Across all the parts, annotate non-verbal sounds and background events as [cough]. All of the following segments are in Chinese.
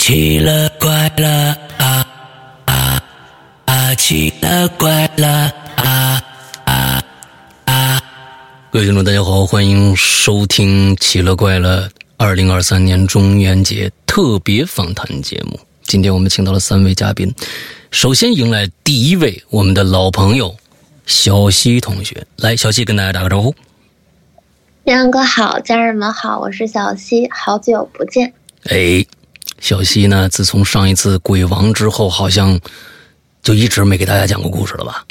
奇了怪了啊啊啊！奇了怪了啊啊啊！各位听众，大家好，欢迎收听《奇了怪了》二零二三年中元节特别访谈节目。今天我们请到了三位嘉宾，首先迎来第一位，我们的老朋友小西同学。来，小西跟大家打个招呼。亮哥好，家人们好，我是小西，好久不见。哎，小西呢？自从上一次鬼王之后，好像就一直没给大家讲过故事了吧？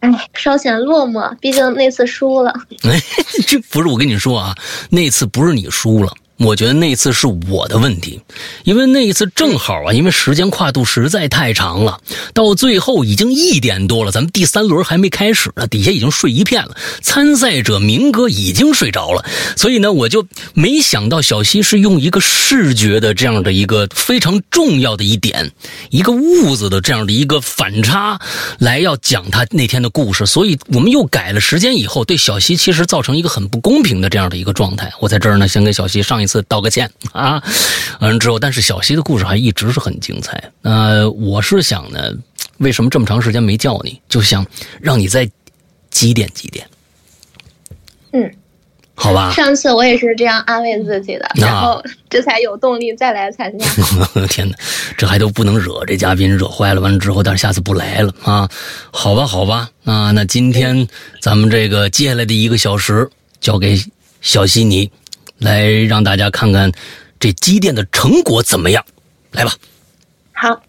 哎，稍显落寞，毕竟那次输了。哎，[laughs] 这不是我跟你说啊，那次不是你输了。我觉得那次是我的问题，因为那一次正好啊，因为时间跨度实在太长了，到最后已经一点多了，咱们第三轮还没开始呢，底下已经睡一片了，参赛者明哥已经睡着了，所以呢，我就没想到小西是用一个视觉的这样的一个非常重要的一点，一个痦子的这样的一个反差来要讲他那天的故事，所以我们又改了时间以后，对小西其实造成一个很不公平的这样的一个状态。我在这儿呢，先给小西上一。次道个歉啊，完了之后，但是小西的故事还一直是很精彩。那我是想呢，为什么这么长时间没叫你？就想让你再积点积点。嗯，好吧。上次我也是这样安慰自己的，然后这才有动力再来参加。[laughs] 天哪，这还都不能惹这嘉宾，惹坏了完了之后，但是下次不来了啊？好吧，好吧。啊，那今天咱们这个接下来的一个小时交给小西你。来让大家看看这积淀的成果怎么样？来吧。好，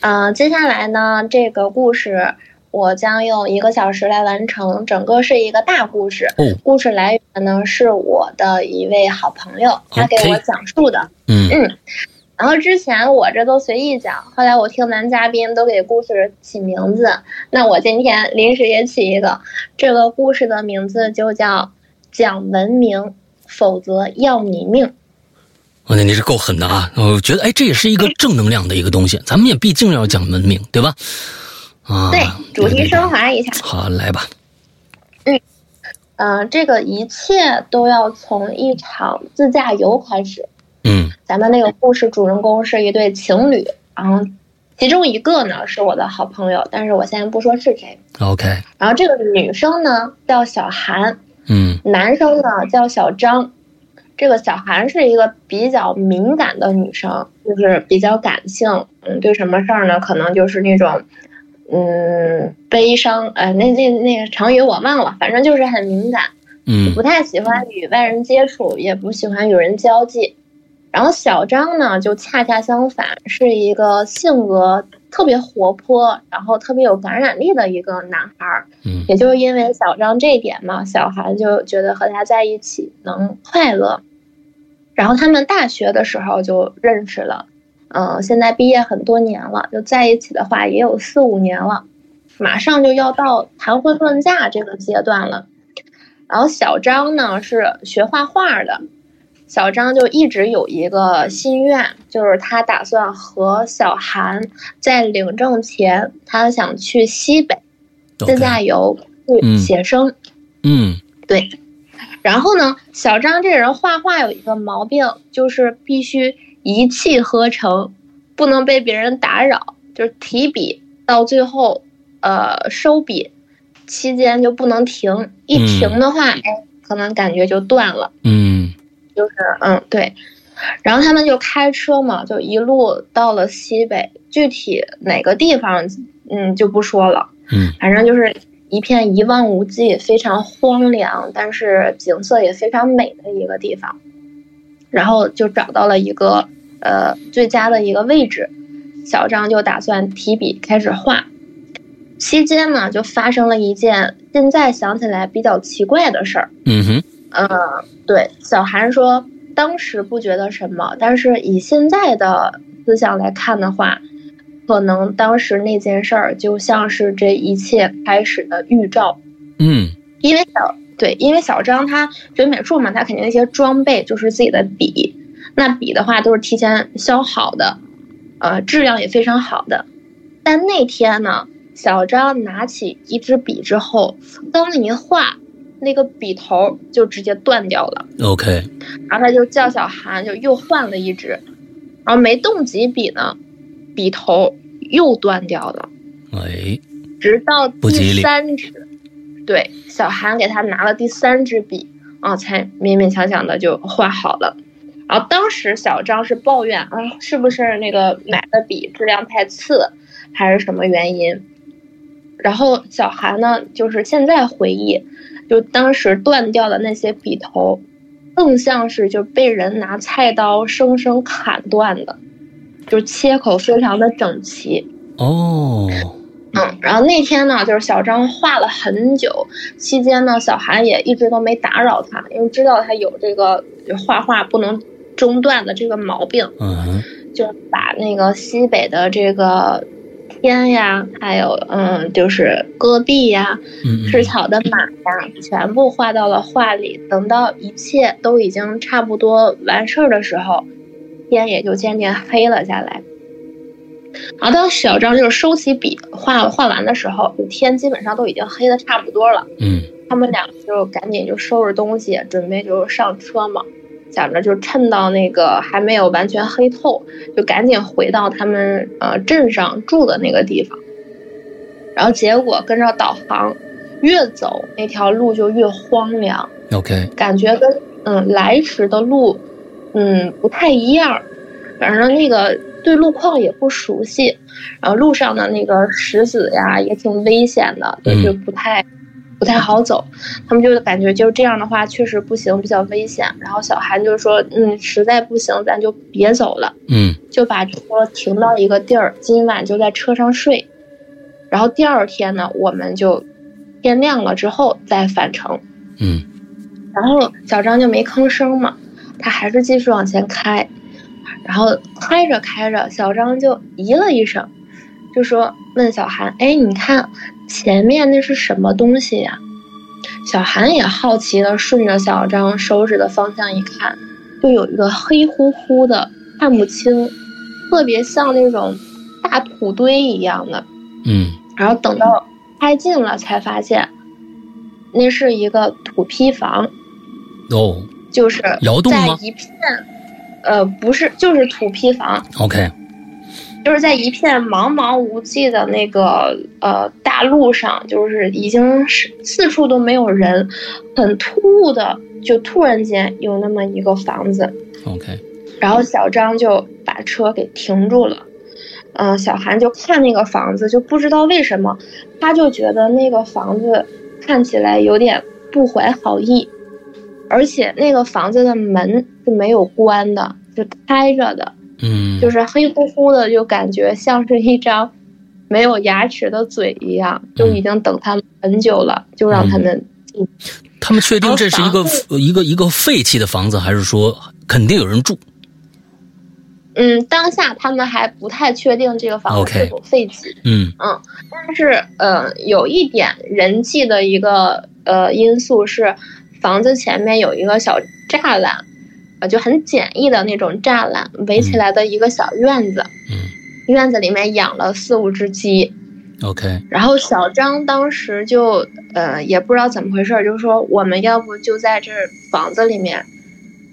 呃，接下来呢，这个故事我将用一个小时来完成，整个是一个大故事。哦。故事来源呢是我的一位好朋友，他给我讲述的。嗯嗯。然后之前我这都随意讲，后来我听男嘉宾都给故事起名字，那我今天临时也起一个，这个故事的名字就叫讲文明。否则要你命！我那你是够狠的啊！我觉得，哎，这也是一个正能量的一个东西。咱们也毕竟要讲文明，对吧？啊，对，主题升华一下。好，来吧。嗯，嗯，这个一切都要从一场自驾游开始。嗯，咱们那个故事主人公是一对情侣，然后其中一个呢是我的好朋友，但是我现在不说是谁。OK。然后这个女生呢叫小韩。嗯，男生呢叫小张，这个小韩是一个比较敏感的女生，就是比较感性，嗯，对什么事儿呢，可能就是那种，嗯，悲伤，呃，那那那个成语我忘了，反正就是很敏感，嗯，不太喜欢与外人接触，也不喜欢与人交际。然后小张呢，就恰恰相反，是一个性格。特别活泼，然后特别有感染力的一个男孩儿，嗯，也就是因为小张这一点嘛，小韩就觉得和他在一起能快乐。然后他们大学的时候就认识了，嗯，现在毕业很多年了，就在一起的话也有四五年了，马上就要到谈婚论嫁这个阶段了。然后小张呢是学画画的。小张就一直有一个心愿，就是他打算和小韩在领证前，他想去西北自驾游去写生。嗯，对。然后呢，小张这人画画有一个毛病，就是必须一气呵成，不能被别人打扰。就是提笔到最后，呃，收笔期间就不能停，一停的话，哎，可能感觉就断了。嗯。就是嗯对，然后他们就开车嘛，就一路到了西北，具体哪个地方嗯就不说了，嗯，反正就是一片一望无际、非常荒凉，但是景色也非常美的一个地方。然后就找到了一个呃最佳的一个位置，小张就打算提笔开始画。期间呢，就发生了一件现在想起来比较奇怪的事儿。嗯哼。嗯，对，小韩说当时不觉得什么，但是以现在的思想来看的话，可能当时那件事儿就像是这一切开始的预兆。嗯，因为小对，因为小张他学美术嘛，他肯定那些装备就是自己的笔，那笔的话都是提前削好的，呃，质量也非常好的。但那天呢，小张拿起一支笔之后，刚一画。那个笔头就直接断掉了。OK，然后他就叫小韩，就又换了一支。然后没动几笔呢，笔头又断掉了。哎，直到第三支，对，小韩给他拿了第三支笔啊，才勉勉强强的就画好了。然后当时小张是抱怨啊，是不是那个买的笔质量太次，还是什么原因？然后小韩呢，就是现在回忆，就当时断掉的那些笔头，更像是就被人拿菜刀生生砍断的，就切口非常的整齐。哦，嗯，然后那天呢，就是小张画了很久，期间呢，小韩也一直都没打扰他，因为知道他有这个画画不能中断的这个毛病，嗯哼，就把那个西北的这个天呀，还有嗯，就是戈壁呀、嗯吃草的马呀，全部画到了画里。等到一切都已经差不多完事儿的时候，天也就渐渐黑了下来。然后当小张就是收起笔画画完的时候，天基本上都已经黑的差不多了。嗯他们俩就赶紧就收拾东西，准备就上车嘛，想着就趁到那个还没有完全黑透，就赶紧回到他们呃镇上住的那个地方。然后结果跟着导航，越走那条路就越荒凉，，OK，感觉跟嗯来时的路嗯不太一样，反正那个对路况也不熟悉，然后路上的那个石子呀也挺危险的，就嗯就不太。不太好走，他们就感觉就是这样的话确实不行，比较危险。然后小韩就说：“嗯，实在不行，咱就别走了。”嗯就把车停到一个地儿，今晚就在车上睡。然后第二天呢，我们就天亮了之后再返程。嗯然后小张就没吭声嘛，他还是继续往前开。然后开着开着，小张就咦了一声，就说问小韩：“哎，你看前面那是什么东西呀？”小韩也好奇的顺着小张手指的方向一看，就有一个黑乎乎的，看不清，特别像那种大土堆一样的。嗯然后等到开近了，才发现那是一个土坯房。哦就是窑洞在一片，呃，不是，就是土坯房，，OK，就是在一片茫茫无际的那个呃大路上，就是已经是四处都没有人，很突兀的，就突然间有那么一个房子，OK，然后小张就把车给停住了。嗯、小韩就看那个房子，就不知道为什么，他就觉得那个房子看起来有点不怀好意，而且那个房子的门是没有关的，是开着的，嗯，就是黑乎乎的，就感觉像是一张没有牙齿的嘴一样，就已经等他们很久了，就让他们进他们确定这是一个一个一个废弃的房子，还是说肯定有人住？嗯，当下他们还不太确定这个房子是否废弃。嗯但是，呃，有一点人际的一个呃因素是，房子前面有一个小栅栏，呃，就很简易的那种栅栏，围起来的一个小院子。嗯院子里面养了四五只鸡，，OK，然后小张当时就呃也不知道怎么回事儿，就说我们要不就在这房子里面，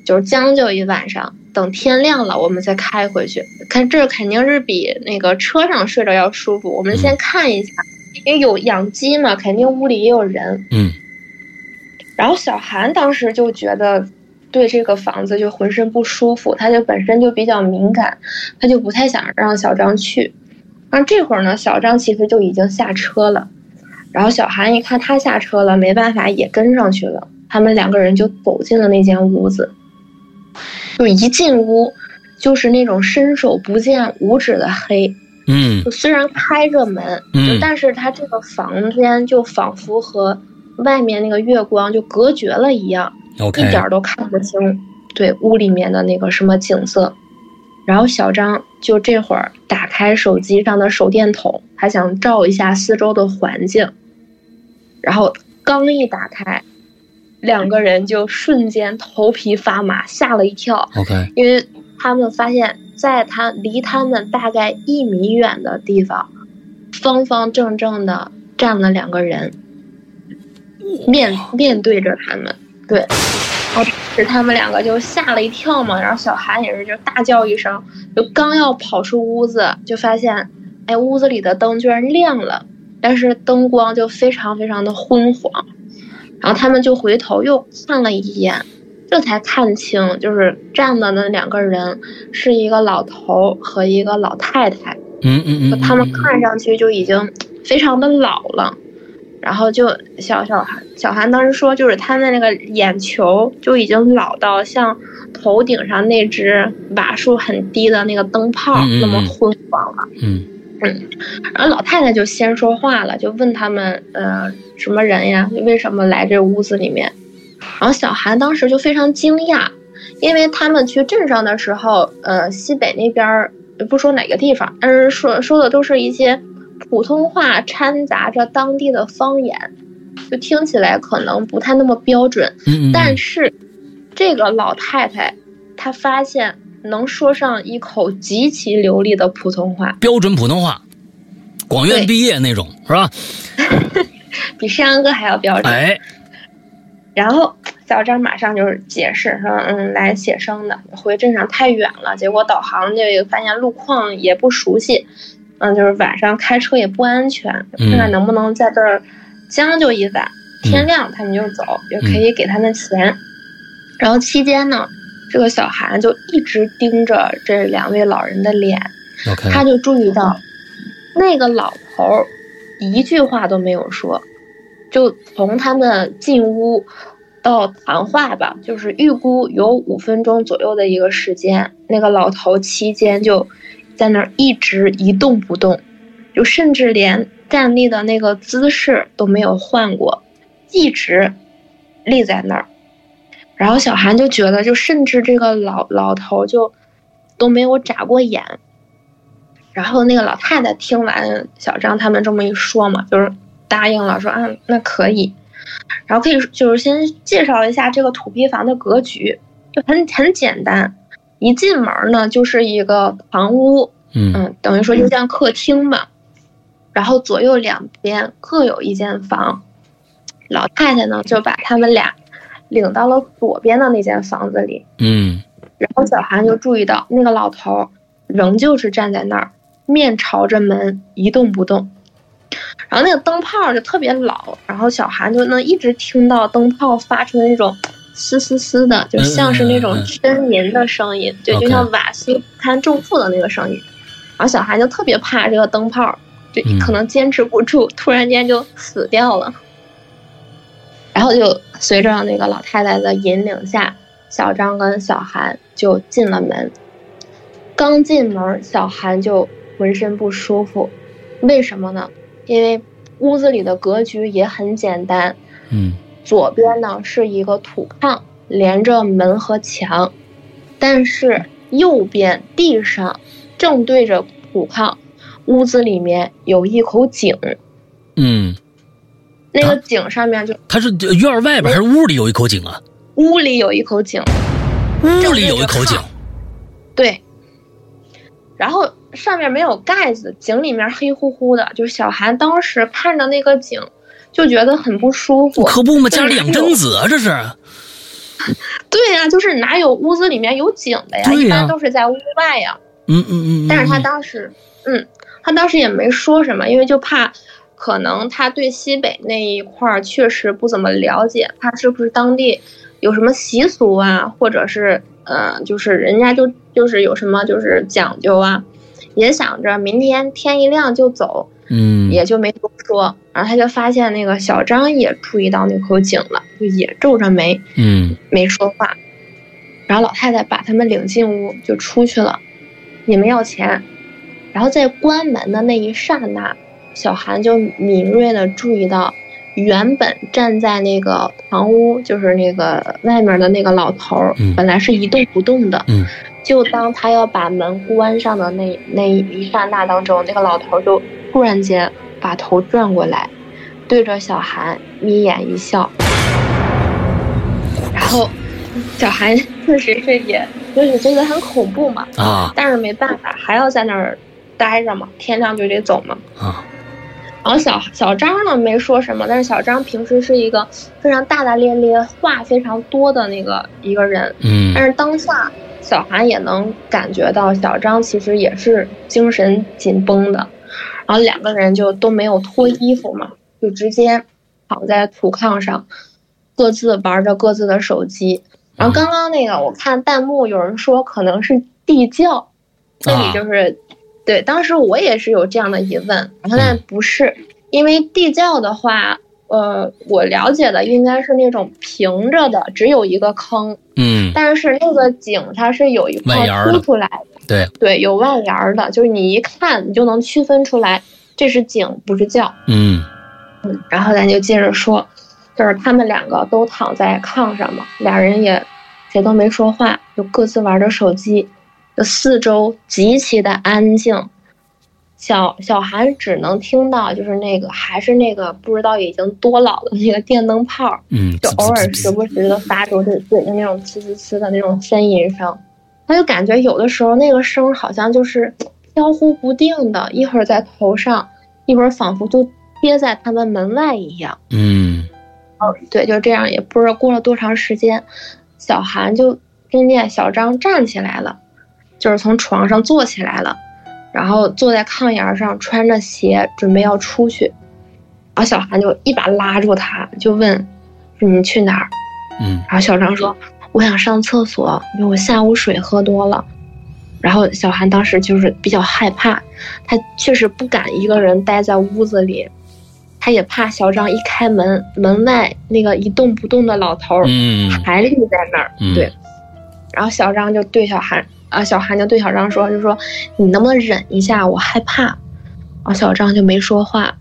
就是将就一晚上，等天亮了我们再开回去。看这肯定是比那个车上睡着要舒服，我们先看一下，因为有养鸡嘛，肯定屋里也有人。嗯然后小韩当时就觉得对这个房子就浑身不舒服，他就本身就比较敏感，他就不太想让小张去。然后这会儿呢，小张其实就已经下车了，然后小韩一看他下车了，没办法也跟上去了。他们两个人就走进了那间屋子，就一进屋就是那种伸手不见五指的黑。嗯就虽然开着门，嗯就但是他这个房间就仿佛和外面那个月光就隔绝了一样一点儿都看不清对屋里面的那个什么景色。然后小张就这会儿打开手机上的手电筒，他想照一下四周的环境。然后刚一打开，两个人就瞬间头皮发麻，吓了一跳。OK，因为他们发现，在他离他们大概一米远的地方，方方正正的站了两个人，面面对着他们。对，然后是他们两个就吓了一跳嘛，然后小韩也是就大叫一声，就刚要跑出屋子，就发现，哎，屋子里的灯居然亮了，但是灯光就非常非常的昏黄，然后他们就回头又看了一眼，这才看清，就是站的那两个人是一个老头和一个老太太，嗯嗯嗯，他们看上去就已经非常的老了。然后就小小韩小韩当时说，就是他的那个眼球就已经老到像头顶上那只瓦数很低的那个灯泡那么昏黄了。嗯嗯，然后老太太就先说话了，就问他们呃什么人呀？为什么来这屋子里面？然后小韩当时就非常惊讶，因为他们去镇上的时候，呃西北那边不说哪个地方，但是说说的都是一些。普通话掺杂着当地的方言，就听起来可能不太那么标准。嗯但是，这个老太太她发现能说上一口极其流利的普通话，标准普通话，广院毕业那种是吧？[laughs] 比山羊哥还要标准。哎，然后小张马上就是解释说：“嗯，来写生的，回镇上太远了，结果导航就发现路况也不熟悉。”嗯，就是晚上开车也不安全，看看能不能在这儿将就一晚，天亮他们就走，也可以给他们钱。然后期间呢，这个小韩就一直盯着这两位老人的脸，他就注意到那个老头一句话都没有说，就从他们进屋到谈话吧，就是预估有五分钟左右的一个时间，那个老头期间就。在那儿一直一动不动，就甚至连站立的那个姿势都没有换过，一直立在那儿。然后小韩就觉得，就甚至这个老老头就都没有眨过眼。然后那个老太太听完小张他们这么一说嘛，就是答应了，说啊那可以。然后可以就是先介绍一下这个土坯房的格局，就很很简单。一进门呢，就是一个堂屋，嗯，等于说就像客厅嘛。然后左右两边各有一间房，老太太呢就把他们俩领到了左边的那间房子里，嗯。然后小韩就注意到那个老头仍旧是站在那儿，面朝着门一动不动。然后那个灯泡就特别老，然后小韩就能一直听到灯泡发出的那种。嘶嘶嘶的，就像是那种呻吟的声音，就就像瓦斯摊重负的那个声音。然后小韩就特别怕这个灯泡，就可能坚持不住，突然间就死掉了。然后就随着那个老太太的引领下，小张跟小韩就进了门。刚进门，小韩就浑身不舒服，为什么呢？因为屋子里的格局也很简单，嗯。左边呢是一个土炕，连着门和墙，但是右边地上正对着土炕，屋子里面有一口井。嗯，那个井上面就它是院外边还是屋里有一口井啊？屋里有一口井，屋里有一口井。对，然后上面没有盖子，井里面黑乎乎的，就是小韩当时看着那个井。就觉得很不舒服，可不嘛，家里养贞子啊，这是。[laughs] 对呀，就是哪有屋子里面有井的呀？一般都是在屋外呀。嗯嗯嗯。但是他当时，嗯，他当时也没说什么，因为就怕，可能他对西北那一块儿确实不怎么了解，怕是不是当地有什么习俗啊，或者是，呃，就是人家就就是有什么就是讲究啊，也想着明天天一亮就走。嗯，也就没多说，然后他就发现那个小张也注意到那口井了，就也皱着眉，嗯，没说话。然后老太太把他们领进屋，就出去了。你们要钱。然后在关门的那一刹那，小韩就敏锐的注意到，原本站在那个堂屋，就是那个外面的那个老头，本来是一动不动的，嗯，就当他要把门关上的那那一刹那当中，那个老头就。突然间，把头转过来，对着小韩眯眼一笑，然后小韩确实是也就是觉得很恐怖嘛啊，但是没办法，还要在那儿待着嘛，天亮就得走嘛啊。然后小小张呢没说什么，但是小张平时是一个非常大大咧咧、话非常多的那个一个人。嗯但是当下小韩也能感觉到小张其实也是精神紧绷的，然后两个人就都没有脱衣服嘛，就直接躺在土炕上，各自玩着各自的手机。然后刚刚那个我看弹幕有人说可能是地窖，那啊里就是。对，当时我也是有这样的疑问，然后但不是，因为地窖的话，呃，我了解的应该是那种平着的，只有一个坑，嗯，但是那个井它是有一块凸出来的，对，对，有外沿儿的，就是你一看你就能区分出来这是井不是窖。嗯嗯，然后咱就接着说，就是他们两个都躺在炕上嘛，俩人也谁都没说话，就各自玩着手机，就四周极其的安静。小小韩只能听到就是那个还是那个不知道已经多老的那个电灯泡，嗯，就偶尔时不时的发出自自己的那种呲呲呲的那种呻吟声，他就感觉有的时候那个声好像就是飘忽不定的，一会儿在头上，一会儿仿佛就憋在他们门外一样。嗯哦，对，就这样，也不知道过了多长时间，小韩就听见小张站起来了，就是从床上坐起来了，然后坐在炕沿上，穿着鞋准备要出去，然后小韩就一把拉住他，就问：“你去哪儿？”嗯然后小张说：“我想上厕所，因为我下午水喝多了。”然后小韩当时就是比较害怕，他确实不敢一个人待在屋子里，他也怕小张一开门，门外那个一动不动的老头儿嗯还立在那儿。嗯对，然后小张就对小韩啊，小韩就对小张说，就说你能不能忍一下，我害怕。然后小张就没说话，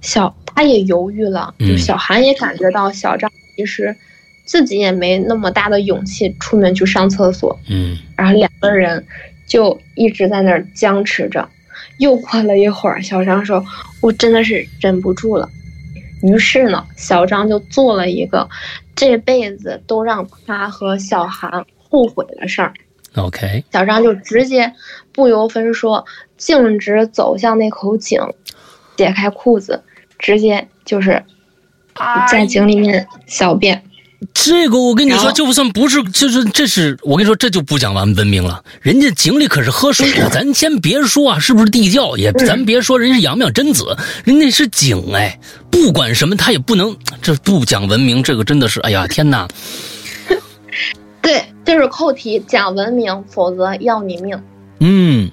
小他也犹豫了，就嗯小韩也感觉到小张其实自己也没那么大的勇气出门去上厕所，嗯然后两个人就一直在那儿僵持着。又过了一会儿，小张说：“我真的是忍不住了。”于是呢，小张就做了一个这辈子都让他和小韩后悔的事儿。，OK，小张就直接不由分说，径直走向那口井，解开裤子，直接就是在井里面小便。这个我跟你说，就算不是，就是这是我跟你说，这就不讲完文明了。人家井里可是喝水的，[laughs] 咱先别说啊，是不是地窖也，咱别说人家是养不养贞子，人家是井哎，不管什么他也不能，这不讲文明，这个真的是，哎呀天哪！[laughs] 对，就是扣题，讲文明，否则要你命。嗯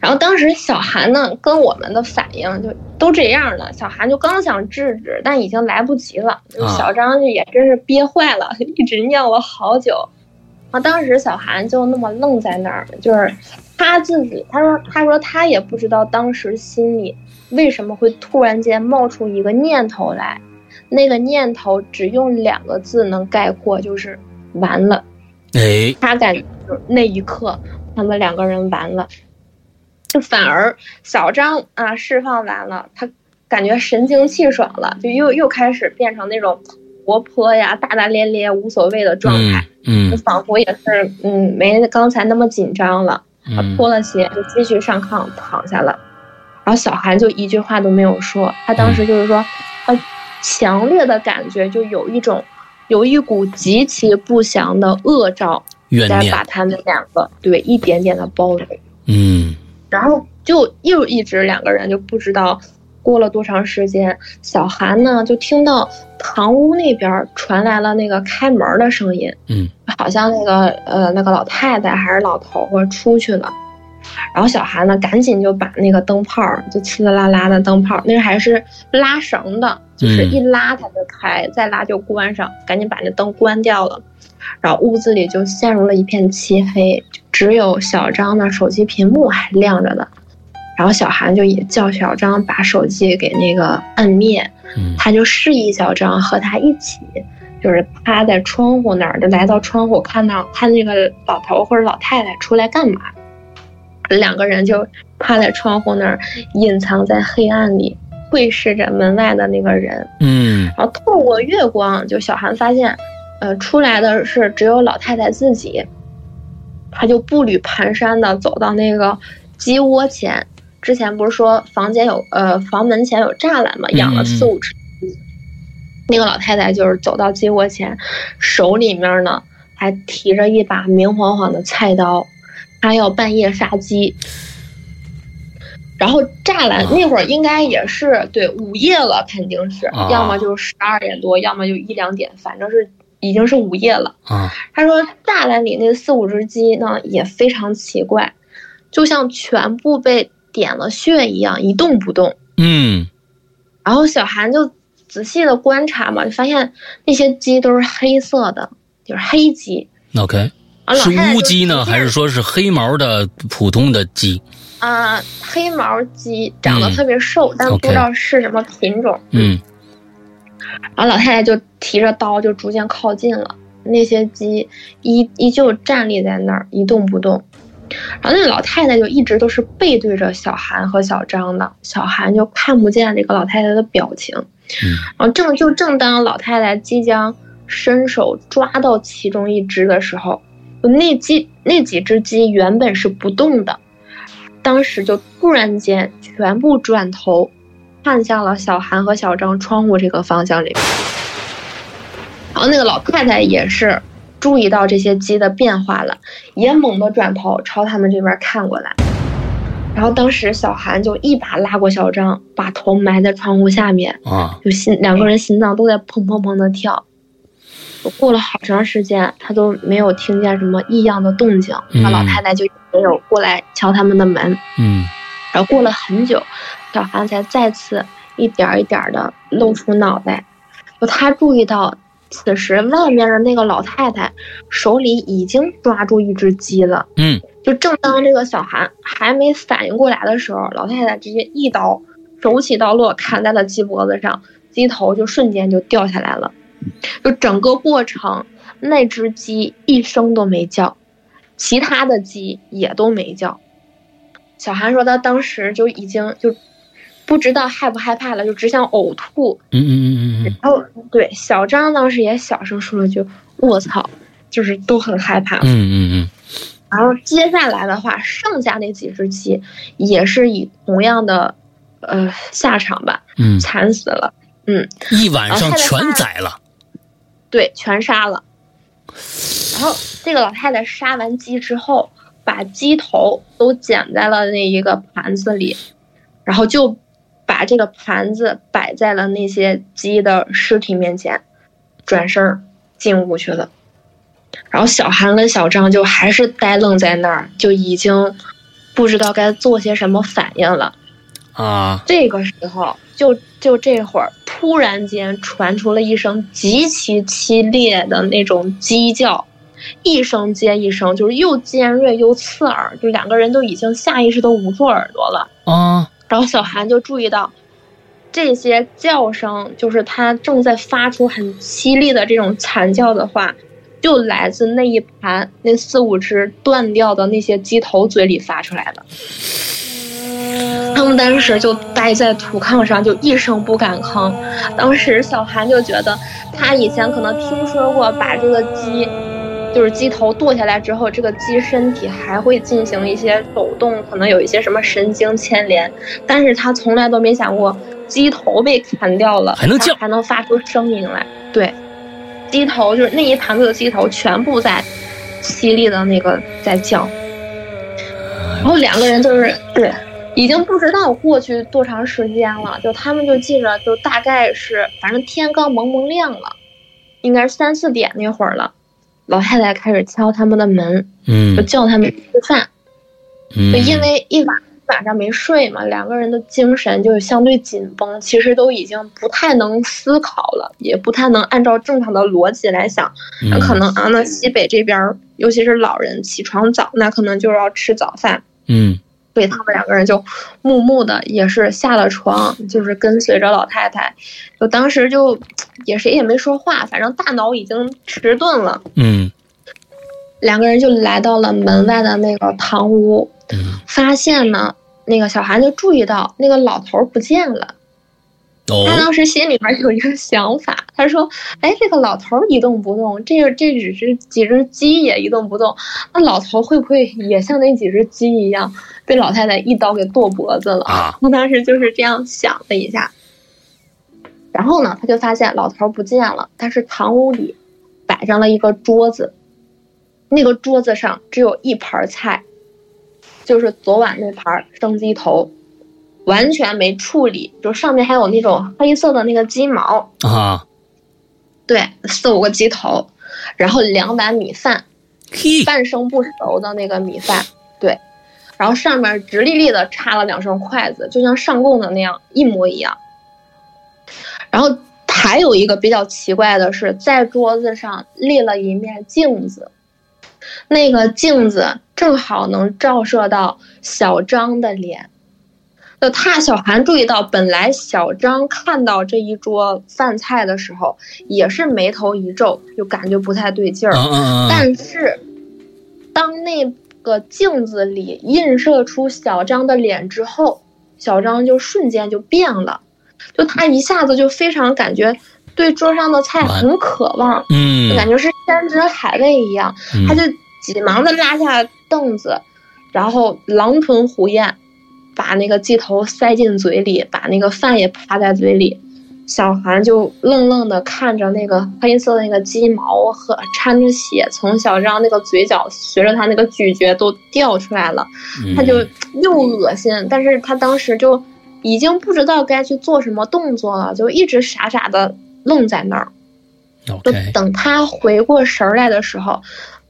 然后当时小韩呢，跟我们的反应就都这样了。小韩就刚想制止，但已经来不及了。小张也真是憋坏了，[laughs] 一直尿了好久。啊，当时小韩就那么愣在那儿，就是他自己，他说，他说他也不知道当时心里为什么会突然间冒出一个念头来，那个念头只用两个字能概括，就是完了。哎，他感觉就是那一刻，他们两个人完了，就反而小张啊释放完了，他感觉神清气爽了，就又又开始变成那种活泼呀、大大咧咧、无所谓的状态，嗯就仿佛也是嗯没刚才那么紧张了。他嗯脱了鞋就继续上炕躺下了，然后小韩就一句话都没有说，他当时就是说，他强烈的感觉就有一种有一股极其不祥的恶兆在把，他们两个对一点点的包围，嗯然后就又一直两个人就不知道过了多长时间，小韩呢就听到堂屋那边传来了那个开门的声音，嗯好像那个呃那个老太太还是老头儿出去了，然后小韩呢赶紧就把那个灯泡儿就呲啦啦啦的灯泡儿，那还是拉绳的，就是嗯一拉它就开，再拉就关上，赶紧把那灯关掉了，然后屋子里就陷入了一片漆黑，只有小张的手机屏幕还亮着的。然后小韩就也叫小张把手机给那个摁灭，嗯他就示意小张和他一起，就是趴在窗户那儿，就来到窗户看到看那个老头或者老太太出来干嘛。两个人就趴在窗户那儿，隐藏在黑暗里，窥视着门外的那个人。嗯然后透过月光，就小韩发现，呃，出来的是只有老太太自己。他就步履蹒跚的走到那个鸡窝前，之前不是说房间有呃房门前有栅栏嘛，养了四五只鸡。那个老太太就是走到鸡窝前，手里面呢还提着一把明晃晃的菜刀，她要半夜杀鸡。然后栅栏那会儿应该也是对午夜了，肯定是，要么就是十二点多，要么就一两点，反正是已经是午夜了。啊，他说栅栏里那四五只鸡呢也非常奇怪，就像全部被点了穴一样，一动不动。嗯，然后小韩就仔细的观察嘛，就发现那些鸡都是黑色的，就是黑鸡。OK，是乌鸡呢，还是说是黑毛的普通的鸡？啊，黑毛鸡长得特别瘦，但不知道是什么品种。嗯，然后老太太就提着刀就逐渐靠近了，那些鸡依依旧站立在那儿一动不动。然后那个老太太就一直都是背对着小韩和小张的，小韩就看不见那个老太太的表情。嗯，然后正就正当老太太即将伸手抓到其中一只的时候，那鸡那几只鸡原本是不动的。当时就突然间全部转头，看向了小韩和小张窗户这个方向里。然后那个老太太也是注意到这些鸡的变化了，也猛地转头朝他们这边看过来。然后当时小韩就一把拉过小张，把头埋在窗户下面啊，就心两个人心脏都在砰砰砰的跳。过了好长时间，他都没有听见什么异样的动静，那老太太就没有过来敲他们的门。嗯，然后过了很久，小韩才再次一点一点的露出脑袋。就他注意到，此时外面的那个老太太手里已经抓住一只鸡了。嗯，就正当这个小韩还没反应过来的时候，老太太直接一刀手起刀落砍在了鸡脖子上，鸡头就瞬间就掉下来了。就整个过程，那只鸡一声都没叫，其他的鸡也都没叫。小韩说他当时就已经就不知道害不害怕了，就只想呕吐。嗯嗯嗯嗯嗯。然后对小张当时也小声说了句“卧槽”，就是都很害怕。嗯嗯嗯。然后接下来的话，剩下那几只鸡也是以同样的呃下场吧，嗯，惨死了。嗯，一晚上全宰了。对，全杀了。然后这个老太太杀完鸡之后，把鸡头都捡在了那一个盘子里，然后就把这个盘子摆在了那些鸡的尸体面前，转身进屋去了。然后小韩跟小张就还是呆愣在那儿，就已经不知道该做些什么反应了。啊！这个时候，就就这会儿，突然间传出了一声极其凄厉的那种鸡叫，一声接一声，就是又尖锐又刺耳，就两个人都已经下意识的捂住耳朵了。啊！然后小韩就注意到，这些叫声就是他正在发出很凄厉的这种惨叫的话，就来自那一盘那四五只断掉的那些鸡头嘴里发出来的。他们当时就待在土炕上，就一声不敢吭。当时小韩就觉得，他以前可能听说过，把这个鸡，就是鸡头剁下来之后，这个鸡身体还会进行一些抖动，可能有一些什么神经牵连。但是他从来都没想过，鸡头被砍掉了还能叫，还能发出声音来。对，鸡头就是那一盘子的鸡头，全部在凄厉的那个在叫。然后两个人就是对。已经不知道过去多长时间了，就他们就记着，就大概是，反正天刚蒙蒙亮了，应该是三四点那会儿了。老太太开始敲他们的门，嗯，就叫他们吃饭。嗯，就因为一晚晚上没睡嘛，两个人的精神就相对紧绷，其实都已经不太能思考了，也不太能按照正常的逻辑来想。那可能啊，那西北这边，尤其是老人起床早，那可能就是要吃早饭。嗯。所以他们两个人就默默的也是下了床，就是跟随着老太太，就当时就也谁也没说话，反正大脑已经迟钝了。嗯，两个人就来到了门外的那个堂屋，发现呢，那个小韩就注意到那个老头不见了，他当时心里边有一个想法，他说：“哎，这个老头一动不动，这个这只是几只鸡也一动不动，那老头会不会也像那几只鸡一样被老太太一刀给剁脖子了？”啊，[laughs] 他当时就是这样想了一下。然后呢，他就发现老头不见了，但是堂屋里摆上了一个桌子，那个桌子上只有一盘菜，就是昨晚那盘生鸡头。完全没处理，就上面还有那种黑色的那个鸡毛啊，对，四五个鸡头，然后两碗米饭，半生不熟的那个米饭，对，然后上面直立立的插了两双筷子，就像上供的那样一模一样。然后还有一个比较奇怪的是，在桌子上立了一面镜子，那个镜子正好能照射到小张的脸。就他小韩注意到，本来小张看到这一桌饭菜的时候，也是眉头一皱，就感觉不太对劲儿。但是，当那个镜子里映射出小张的脸之后，小张就瞬间就变了，就他一下子就非常感觉对桌上的菜很渴望，嗯，就感觉是山珍海味一样，他就急忙的拉下凳子，然后狼吞虎咽。把那个鸡头塞进嘴里，把那个饭也扒在嘴里，小韩就愣愣的看着那个黑色的那个鸡毛和掺着血从小张那个嘴角随着他那个咀嚼都掉出来了，他就又恶心，但是他当时就已经不知道该去做什么动作了，就一直傻傻的愣在那儿，就等他回过神来的时候。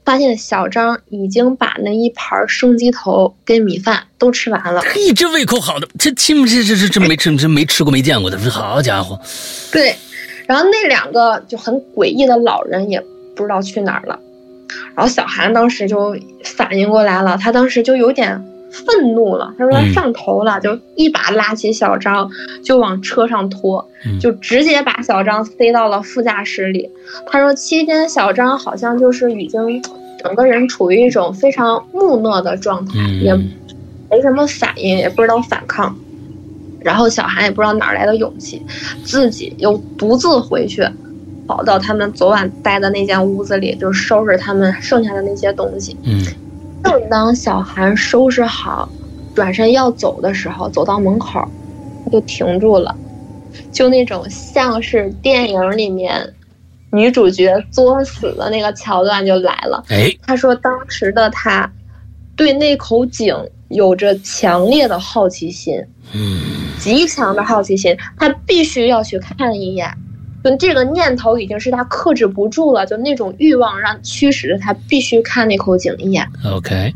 发现小张已经把那一盘生鸡头跟米饭都吃完了。嘿，这胃口好的，这亲这这这这没吃这没吃过没见过的，这好家伙。对，然后那两个就很诡异的老人也不知道去哪儿了。然后小韩当时就反应过来了，他当时就有点愤怒了，他说他上头了，就一把拉起小张就往车上拖，就直接把小张塞到了副驾驶里。他说期间小张好像就是已经。整个人处于一种非常木讷的状态，也没什么反应，也不知道反抗。然后小韩也不知道哪来的勇气，自己又独自回去，跑到他们昨晚待的那间屋子里，就收拾他们剩下的那些东西。嗯。正当小韩收拾好，转身要走的时候，走到门口，他就停住了，就那种像是电影里面。女主角作死的那个桥段就来了。哎，他说当时的他，对那口井有着强烈的好奇心，嗯，极强的好奇心，他必须要去看一眼。就这个念头已经是他克制不住了，就那种欲望让驱使着他必须看那口井一眼。OK，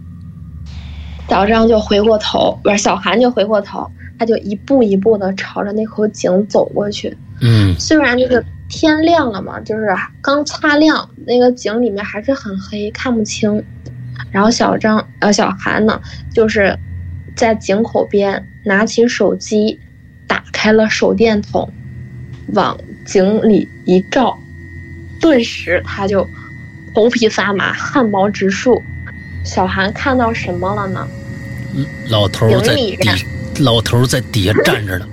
小张就回过头，不是小韩就回过头，他就一步一步的朝着那口井走过去。嗯，虽然就是。天亮了嘛，就是刚擦亮，那个井里面还是很黑，看不清。然后小张呃小韩呢，就是在井口边拿起手机，打开了手电筒，往井里一照，顿时他就头皮发麻，汗毛直竖。小韩看到什么了呢？老头在底，老头在底下站着呢。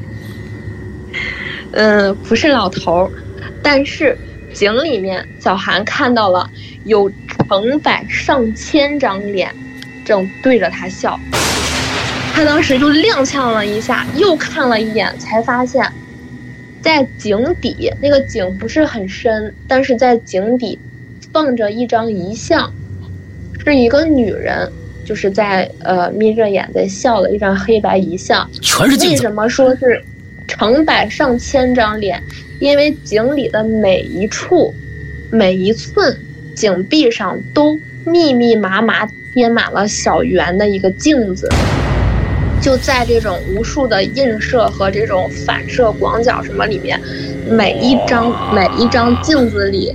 [laughs] 嗯，不是老头。但是井里面，小韩看到了有成百上千张脸，正对着他笑。他当时就踉跄了一下，又看了一眼，才发现，在井底那个井不是很深，但是在井底放着一张遗像，是一个女人，就是在呃眯着眼在笑的一张黑白遗像。全是。为什么说是成百上千张脸？因为井里的每一处、每一寸井壁上都密密麻麻贴满了小圆的一个镜子，就在这种无数的映射和这种反射广角什么里面，每一张每一张镜子里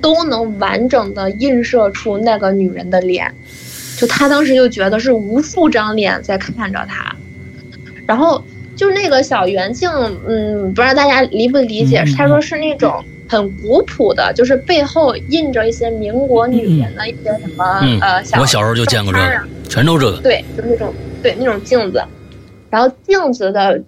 都能完整的映射出那个女人的脸，就他当时就觉得是无数张脸在看着他，然后。就那个小圆镜，嗯，不知道大家理不理解？他说是那种很古朴的，就是背后印着一些民国女人的一些什么呃小。我小时候就见过这个，全都这个。对，就那种对那种镜子，然后镜子的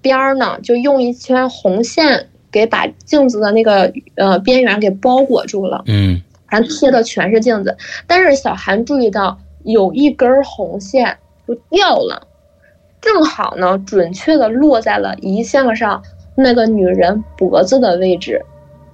边儿呢，就用一圈红线给把镜子的那个呃边缘给包裹住了，嗯。然后贴的全是镜子。但是小韩注意到有一根红线就掉了，正好呢准确的落在了遗像上那个女人脖子的位置，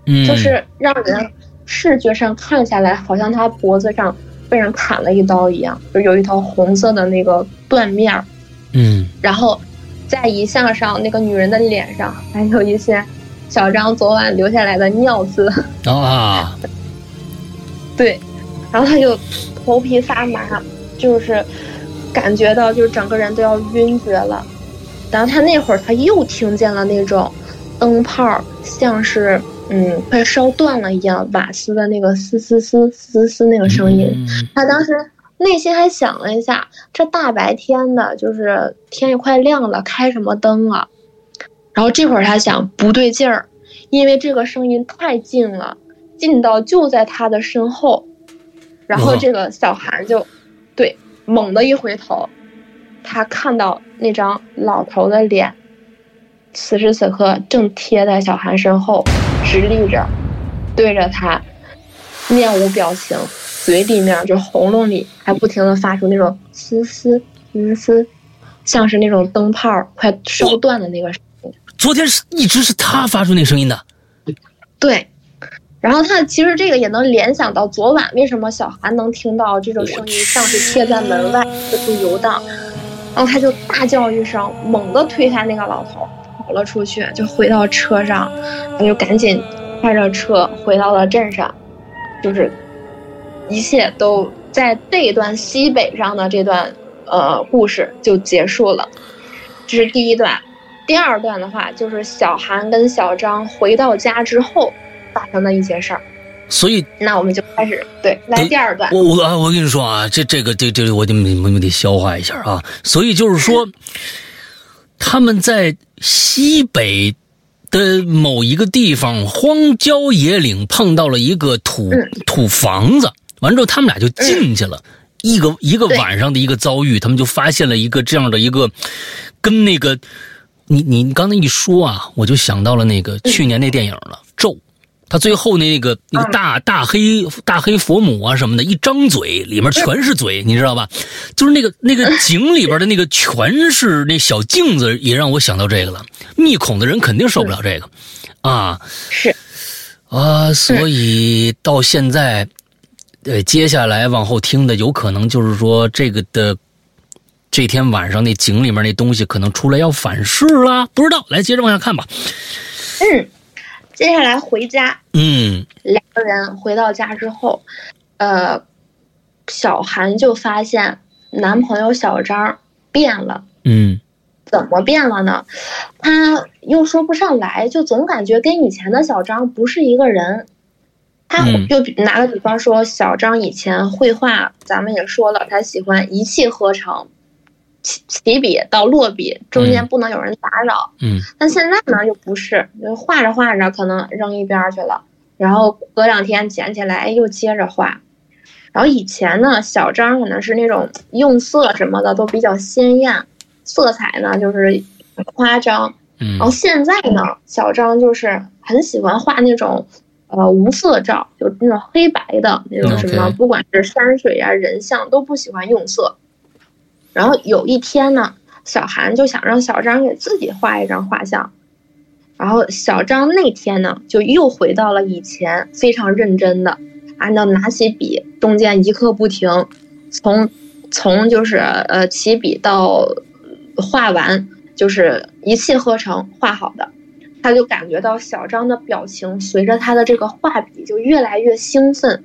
嗯，就是让人视觉上看下来，好像她脖子上被人砍了一刀一样，就有一条红色的那个断面儿。嗯然后在遗像上，那个女人的脸上还有一些小张昨晚留下来的尿渍。[laughs] 啊，对，然后他就头皮发麻，就是感觉到就是整个人都要晕厥了。然后他那会儿他又听见了那种灯泡像是嗯快烧断了一样，瓦斯的那个嘶嘶嘶嘶嘶那个声音。嗯他当时内心还想了一下，这大白天的，就是天也快亮了，开什么灯啊？然后这会儿他想不对劲儿，因为这个声音太近了，近到就在他的身后。然后这个小孩就，对，猛地一回头，他看到那张老头的脸，此时此刻正贴在小韩身后，直立着，对着他，面无表情，嘴里面就喉咙里还不停的发出那种嘶嘶嘶嘶，像是那种灯泡快烧断的那个声音。昨天是一直是他发出那声音的，对，然后他其实这个也能联想到昨晚为什么小韩能听到这种声音，像是贴在门外四处游荡，然后他就大叫一声，猛地推开那个老头，跑了出去，就回到车上，他就赶紧开着车回到了镇上，就是一切都在这一段西北上的这段呃故事就结束了，这是第一段。第二段的话，就是小韩跟小张回到家之后发生的一些事儿。所以那我们就开始对来第二段。我我啊，我跟你说啊，这这个这这我得我们得消化一下啊。所以就是说，[laughs] 他们在西北的某一个地方荒郊野岭碰到了一个土、嗯土房子，完之后他们俩就进去了。一个一个晚上的一个遭遇，他们就发现了一个这样的一个，跟那个，你你你刚才一说啊，我就想到了那个去年那电影了，咒》。他最后那个那个大大黑大黑佛母啊什么的，一张嘴里面全是嘴，你知道吧？就是那个那个井里边的那个全是那小镜子，也让我想到这个了。密孔的人肯定受不了这个，啊是啊，所以到现在，呃，接下来往后听的有可能就是说这个的。这天晚上那井里面那东西可能出来要反噬了，不知道。来，接着往下看吧。嗯，接下来回家，嗯两个人回到家之后，呃，小韩就发现男朋友小张变了。嗯怎么变了呢？他又说不上来，就总感觉跟以前的小张不是一个人。他嗯就比拿个比方说，小张以前绘画，咱们也说了，他喜欢一气呵成，起起笔到落笔中间嗯不能有人打扰。嗯但现在呢，又不是，就画着画着可能扔一边儿去了，然后隔两天捡起来哎又接着画。然后以前呢，小张可能是那种用色什么的都比较鲜艳，色彩呢就是夸张。嗯然后现在呢，小张就是很喜欢画那种呃无色照，就那种黑白的那种什么不管是山水啊、人像都不喜欢用色。然后有一天呢，小韩就想让小张给自己画一张画像，然后小张那天呢就又回到了以前，非常认真的按照拿起笔，中间一刻不停，从从就是呃起笔到画完，就是一气呵成画好的。他就感觉到小张的表情随着他的这个画笔就越来越兴奋，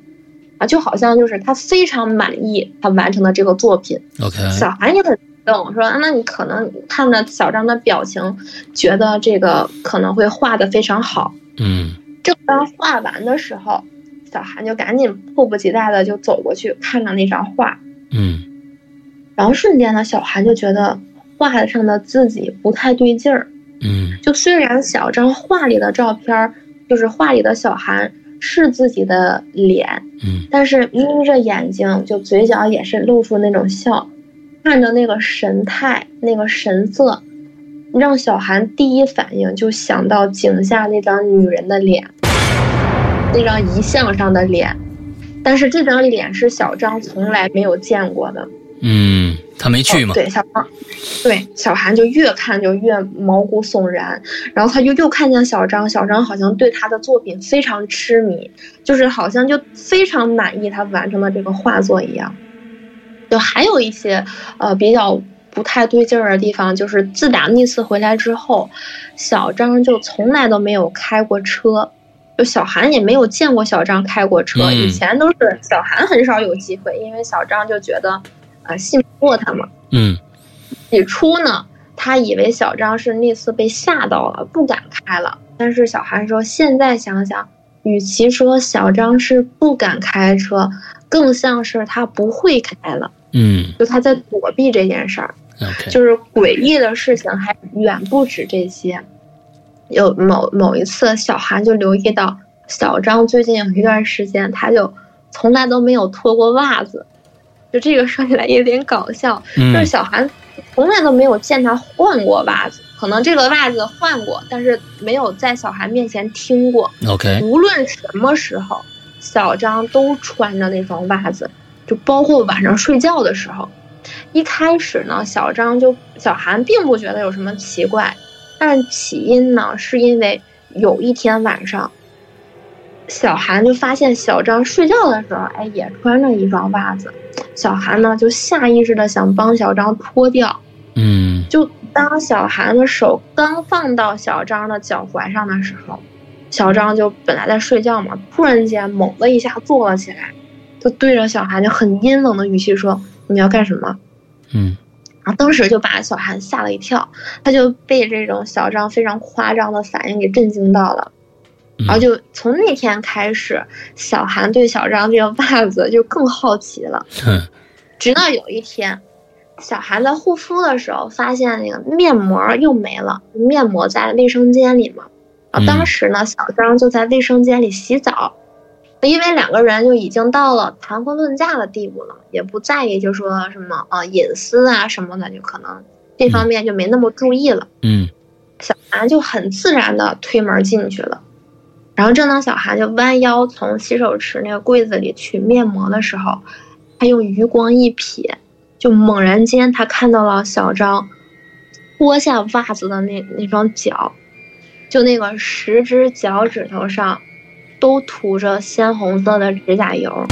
啊，就好像就是他非常满意他完成的这个作品。，OK，小韩也很激动，说：“啊那你可能看着小张的表情，觉得这个可能会画的非常好。嗯正当画完的时候，小韩就赶紧迫不及待的就走过去看了那张画，嗯然后瞬间呢，小韩就觉得画上的自己不太对劲儿。嗯就虽然小张画里的照片，就是画里的小韩是自己的脸，嗯但是眯着眼睛，就嘴角也是露出那种笑，看着那个神态、那个神色，让小韩第一反应就想到井下那张女人的脸，那张遗像上的脸，但是这张脸是小张从来没有见过的。嗯，他没去吗？对，小张，对小韩就越看就越毛骨悚然，然后他就又看见小张，小张好像对他的作品非常痴迷，就是好像就非常满意他完成的这个画作一样。就还有一些呃比较不太对劲儿的地方，就是自打那次回来之后，小张就从来都没有开过车，就小韩也没有见过小张开过车，嗯以前都是小韩很少有机会，因为小张就觉得。啊，信不过他嘛。嗯，起初呢，他以为小张是那次被吓到了，不敢开了。但是小韩说，现在想想，与其说小张是不敢开车，更像是他不会开了。嗯就他在躲避这件事儿。，OK，就是诡异的事情还远不止这些。有某某一次，小韩就留意到小张最近有一段时间，他就从来都没有脱过袜子。就这个说起来有点搞笑，嗯就是小韩从来都没有见他换过袜子，可能这个袜子换过，但是没有在小韩面前听过。OK，无论什么时候，小张都穿着那双袜子，就包括晚上睡觉的时候。一开始呢，小张就小韩并不觉得有什么奇怪，但是起因呢，是因为有一天晚上，小韩就发现小张睡觉的时候，哎，也穿着一双袜子。小韩呢，就下意识的想帮小张脱掉。嗯就当小韩的手刚放到小张的脚踝上的时候，小张就本来在睡觉嘛，突然间猛的一下坐了起来，就对着小韩就很阴冷的语气说：“你要干什么？”嗯然后当时就把小韩吓了一跳，他就被这种小张非常夸张的反应给震惊到了。嗯然后就从那天开始，小韩对小张这个袜子就更好奇了。哼直到有一天，小韩在护肤的时候发现那个面膜又没了，面膜在卫生间里嘛。啊，嗯当时呢，小张就在卫生间里洗澡，因为两个人就已经到了谈婚论嫁的地步了，也不在意就说什么啊隐私啊什么的，就可能这方面就没那么注意了。嗯小韩就很自然的推门进去了。然后正当小韩就弯腰从洗手池那个柜子里取面膜的时候，他用余光一瞥，就猛然间他看到了小张脱下袜子的那那双脚，就那个十只脚趾头上都涂着鲜红色的指甲油。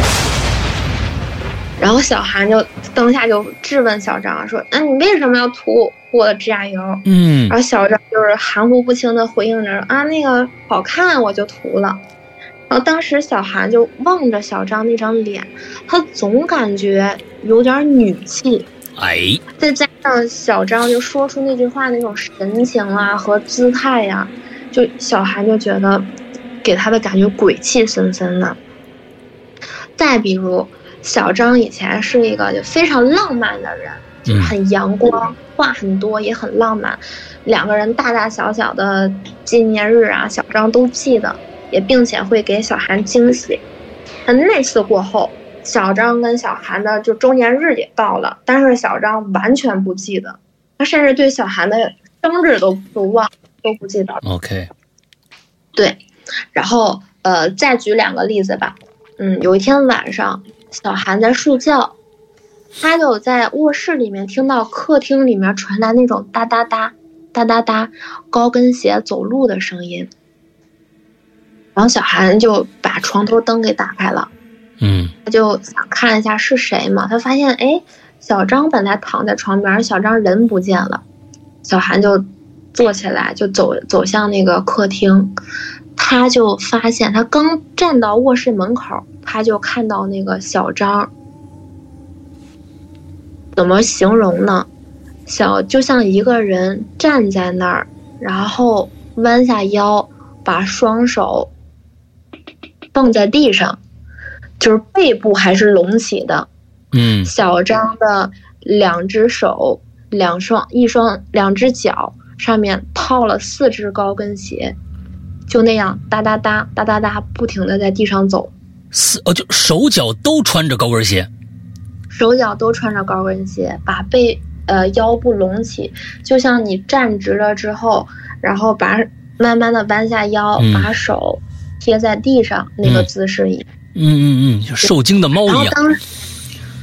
然后小韩就当下就质问小张说：“那、你为什么要涂我的指甲油？”嗯然后小张就是含糊不清的回应着啊，那个好看我就涂了。然后当时小韩就望着小张那张脸，他总感觉有点女气，哎，再加上小张就说出那句话那种神情啊和姿态呀、就小韩就觉得给他的感觉鬼气森森的。再比如，小张以前是一个就非常浪漫的人，就嗯很阳光，话很多，也很浪漫。两个人大大小小的纪念日啊，小张都记得，也并且会给小韩惊喜。那那次过后，小张跟小韩的就周年日也到了，但是小张完全不记得，他甚至对小韩的生日都都忘都不记得了。OK，对，然后呃，再举两个例子吧。嗯，有一天晚上，小韩在睡觉，他就在卧室里面听到客厅里面传来那种哒哒哒、哒哒哒高跟鞋走路的声音。然后小韩就把床头灯给打开了，嗯他就想看一下是谁嘛。他发现，哎，小张本来躺在床边，小张人不见了。小韩就坐起来，就走走向那个客厅。他就发现，他刚站到卧室门口，他就看到那个小张。怎么形容呢？小就像一个人站在那儿，然后弯下腰，把双手放在地上，就是背部还是隆起的。嗯小张的两只手、两双、一双、两只脚上面套了四只高跟鞋，就那样哒哒哒哒哒哒不停的在地上走，四哦，就手脚都穿着高跟鞋。手脚都穿着高跟鞋，把背呃腰部隆起，就像你站直了之后，然后把慢慢的弯下腰，把手贴在地上那个姿势一样。嗯嗯嗯，受惊的猫一样。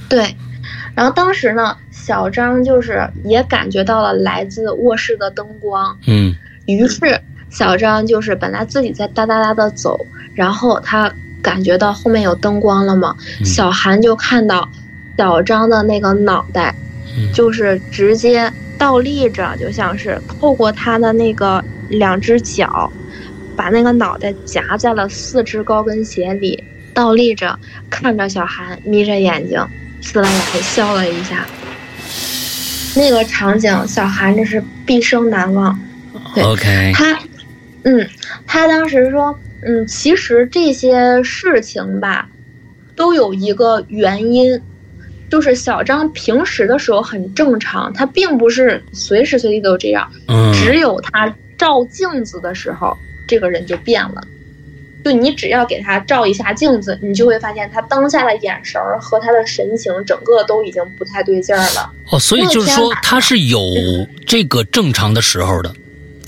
对，然后当时呢，小张就是也感觉到了来自卧室的灯光。嗯，于是小张就是本来自己在哒哒哒的走，然后他感觉到后面有灯光了嘛，小韩就看到小张的那个脑袋。就是直接倒立着，就像是透过他的那个两只脚，把那个脑袋夹在了四只高跟鞋里，倒立着看着小韩，眯着眼睛，呲啦啦笑了一下。那个场景，小韩这是毕生难忘。OK，他，嗯，他当时说，嗯，其实这些事情吧，都有一个原因。就是小张平时的时候很正常，他并不是随时随地都这样。嗯，只有他照镜子的时候，这个人就变了。就你只要给他照一下镜子，你就会发现他当下的眼神儿和他的神情，整个都已经不太对劲儿了。哦，所以就是说他是有这个正常的时候的，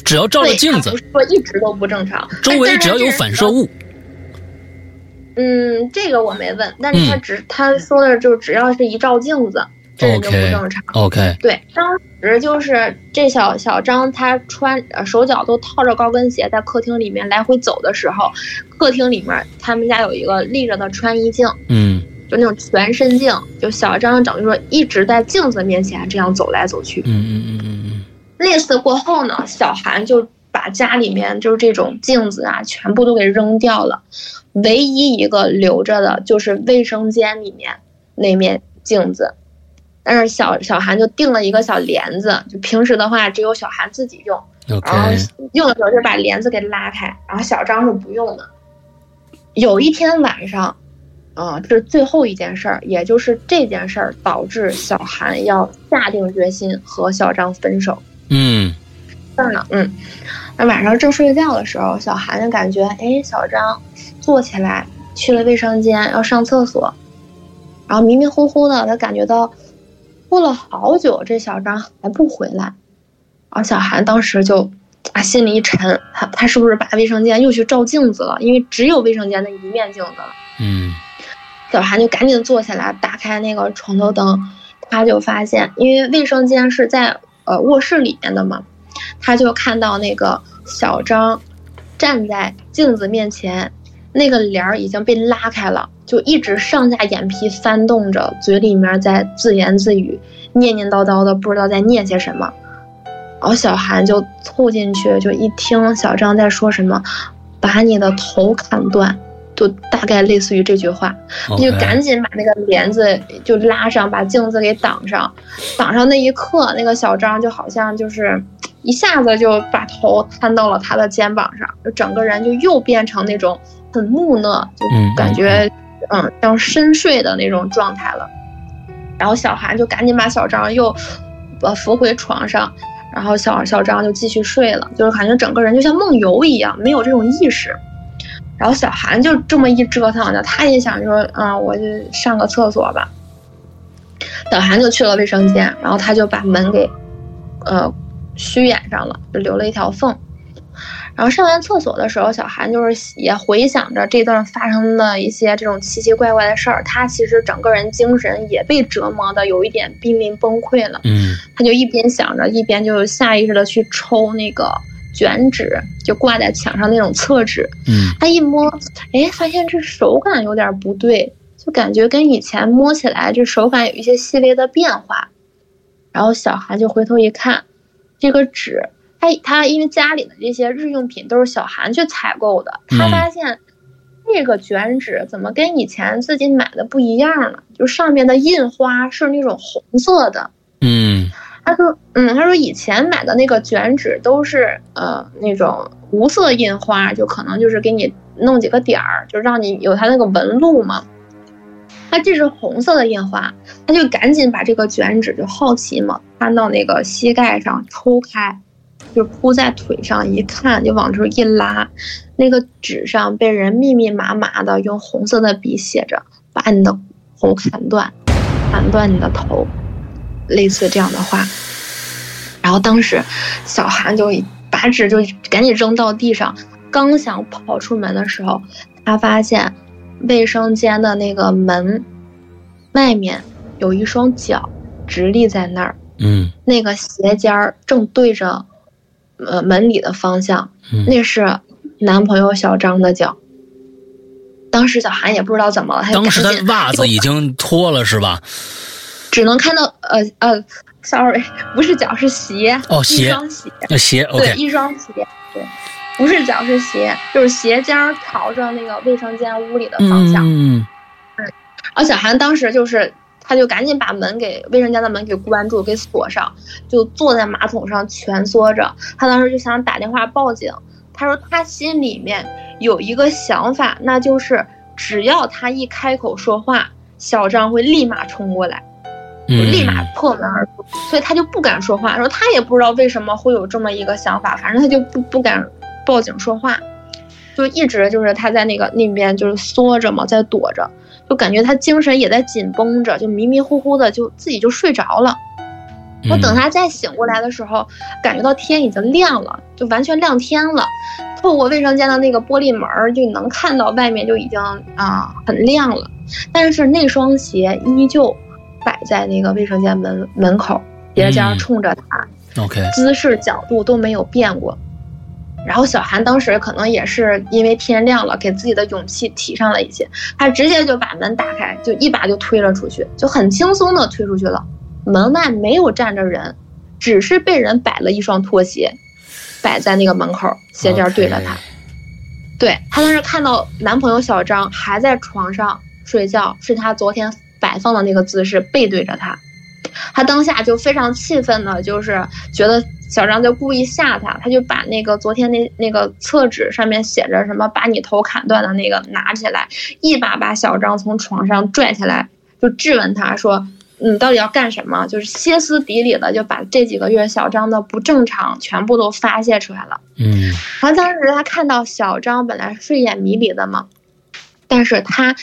只要照了镜子，不是说一直都不正常，周围只要有反射物。嗯，这个我没问，但是他只他说的就只要是一照镜子，这人就不正常。OK，对，当时就是这小小张他穿手脚都套着高跟鞋，在客厅里面来回走的时候，客厅里面他们家有一个立着的穿衣镜，嗯，就那种全身镜，就小张等于说一直在镜子面前这样走来走去。嗯嗯嗯嗯嗯。那次过后呢，小韩就把家里面就是这种镜子啊，全部都给扔掉了。唯一一个留着的就是卫生间里面那面镜子，但是小小韩就订了一个小帘子，就平时的话只有小韩自己用，然后用的时候就把帘子给拉开，然后小张是不用的。有一天晚上，啊，这是最后一件事儿，也就是这件事儿导致小韩要下定决心和小张分手。嗯，这儿呢，嗯，那晚上正睡觉的时候，小韩就感觉，哎，小张。坐起来去了卫生间要上厕所，然后迷迷糊糊的，他感觉到过了好久，这小张还不回来，然后小韩当时就啊心里一沉，他他是不是把卫生间又去照镜子了？因为只有卫生间那一面镜子了。嗯，小韩就赶紧坐起来，打开那个床头灯，他就发现，因为卫生间是在呃卧室里面的嘛，他就看到那个小张站在镜子面前。那个帘儿已经被拉开了，就一直上下眼皮翻动着，嘴里面在自言自语，念念叨叨的，不知道在念些什么。然后小韩就凑进去，就一听小张在说什么，把你的头砍断，就大概类似于这句话，就赶紧把那个帘子就拉上，把镜子给挡上。挡上那一刻，那个小张就好像就是一下子就把头摊到了他的肩膀上，就整个人就又变成那种。很木讷，就感觉嗯像深睡的那种状态了。然后小韩就赶紧把小张又呃扶回床上，然后小小张就继续睡了，就是感觉整个人就像梦游一样，没有这种意识。然后小韩就这么一折腾呢，他也想说嗯我就上个厕所吧。小韩就去了卫生间，然后他就把门给呃虚掩上了，就留了一条缝。然后上完厕所的时候，小韩就是也回想着这段发生的一些这种奇奇怪怪的事儿，他其实整个人精神也被折磨的有一点濒临崩溃了。嗯，他就一边想着，一边就下意识的去抽那个卷纸，就挂在墙上那种厕纸。嗯，他一摸，哎，发现这手感有点不对，就感觉跟以前摸起来这手感有一些细微的变化。然后小韩就回头一看，这个纸。他他因为家里的这些日用品都是小韩去采购的，他发现这个卷纸怎么跟以前自己买的不一样了？就上面的印花是那种红色的。嗯，他说，嗯，他说以前买的那个卷纸都是呃那种无色印花，就可能就是给你弄几个点儿，就让你有它那个纹路嘛。他这是红色的印花，他就赶紧把这个卷纸就好奇嘛，翻到那个膝盖上抽开。就铺在腿上，一看就往出一拉，那个纸上被人密密麻麻的用红色的笔写着：“把你的头砍断，砍断你的头。”类似这样的话。然后当时小韩就把纸就赶紧扔到地上，刚想跑出门的时候，他发现卫生间的那个门外面有一双脚直立在那儿，嗯那个鞋尖儿正对着呃门里的方向，嗯那是男朋友小张的脚。当时小韩也不知道怎么了，他当时他袜子已经脱了是吧？只能看到呃呃，sorry，[laughs] 不是脚是鞋，哦鞋一双鞋，那鞋对一双鞋，对，不是脚是鞋，就是鞋尖儿朝着那个卫生间屋里的方向。嗯而小韩当时就是，他就赶紧把门给卫生间的门给关住，给锁上，就坐在马桶上蜷缩着。他当时就想打电话报警。他说他心里面有一个想法，那就是只要他一开口说话，小张会立马冲过来。就嗯，立马破门而出，所以他就不敢说话。说他也不知道为什么会有这么一个想法，反正他就不不敢报警说话，就一直就是他在那个那边就是缩着嘛，在躲着，就感觉他精神也在紧绷着，就迷迷糊糊的就自己就睡着了。我等他再醒过来的时候，感觉到天已经亮了，就完全亮天了。透过卫生间的那个玻璃门儿，就能看到外面就已经啊、很亮了。但是那双鞋依旧摆在那个卫生间门门口，鞋尖儿嗯冲着他，嗯 OK，姿势角度都没有变过。然后小韩当时可能也是因为天亮了，给自己的勇气提上了一些，他直接就把门打开，就一把就推了出去，就很轻松的推出去了。门外没有站着人，只是被人摆了一双拖鞋，摆在那个门口，鞋尖对着他。对她当时看到男朋友小张还在床上睡觉，是他昨天摆放的那个姿势，背对着他。他当下就非常气愤的，就是觉得小张在故意吓他，他就把那个昨天那那个厕纸上面写着什么“把你头砍断”的那个拿起来，一把把小张从床上拽起来，就质问他说：“你到底要干什么？”就是歇斯底里的就把这几个月小张的不正常全部都发泄出来了。嗯然后当时他看到小张本来睡眼迷离的嘛，但是他他